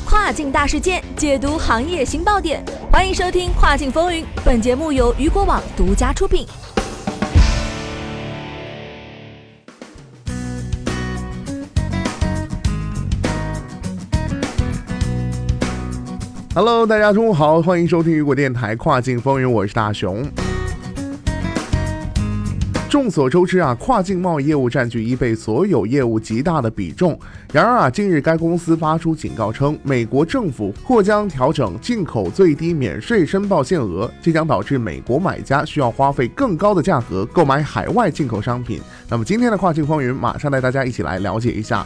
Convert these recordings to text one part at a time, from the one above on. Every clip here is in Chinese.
跨境大事件，解读行业新爆点。欢迎收听《跨境风云》，本节目由雨果网独家出品。Hello，大家中午好，欢迎收听雨果电台《跨境风云》，我是大熊。众所周知啊，跨境贸易业务占据 eBay 所有业务极大的比重。然而啊，近日该公司发出警告称，美国政府或将调整进口最低免税申报限额，这将导致美国买家需要花费更高的价格购买海外进口商品。那么今天的跨境风云，马上带大家一起来了解一下。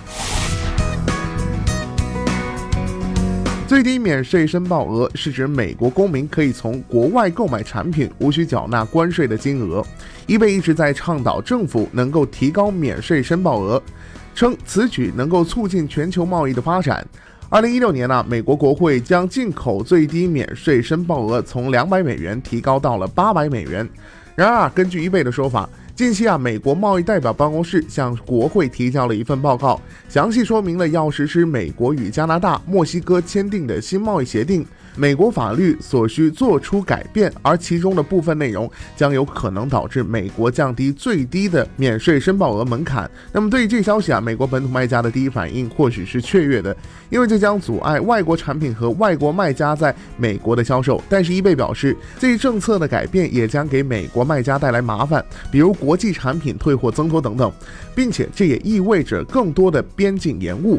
最低免税申报额是指美国公民可以从国外购买产品无需缴纳关税的金额。eBay 一直在倡导政府能够提高免税申报额，称此举能够促进全球贸易的发展。二零一六年呢，美国国会将进口最低免税申报额从两百美元提高到了八百美元。然而啊，根据 eBay 的说法。近期啊，美国贸易代表办公室向国会提交了一份报告，详细说明了要实施美国与加拿大、墨西哥签订的新贸易协定。美国法律所需做出改变，而其中的部分内容将有可能导致美国降低最低的免税申报额门槛。那么，对于这消息啊，美国本土卖家的第一反应或许是雀跃的，因为这将阻碍外国产品和外国卖家在美国的销售。但是，伊贝表示，这一政策的改变也将给美国卖家带来麻烦，比如国际产品退货增多等等，并且这也意味着更多的边境延误。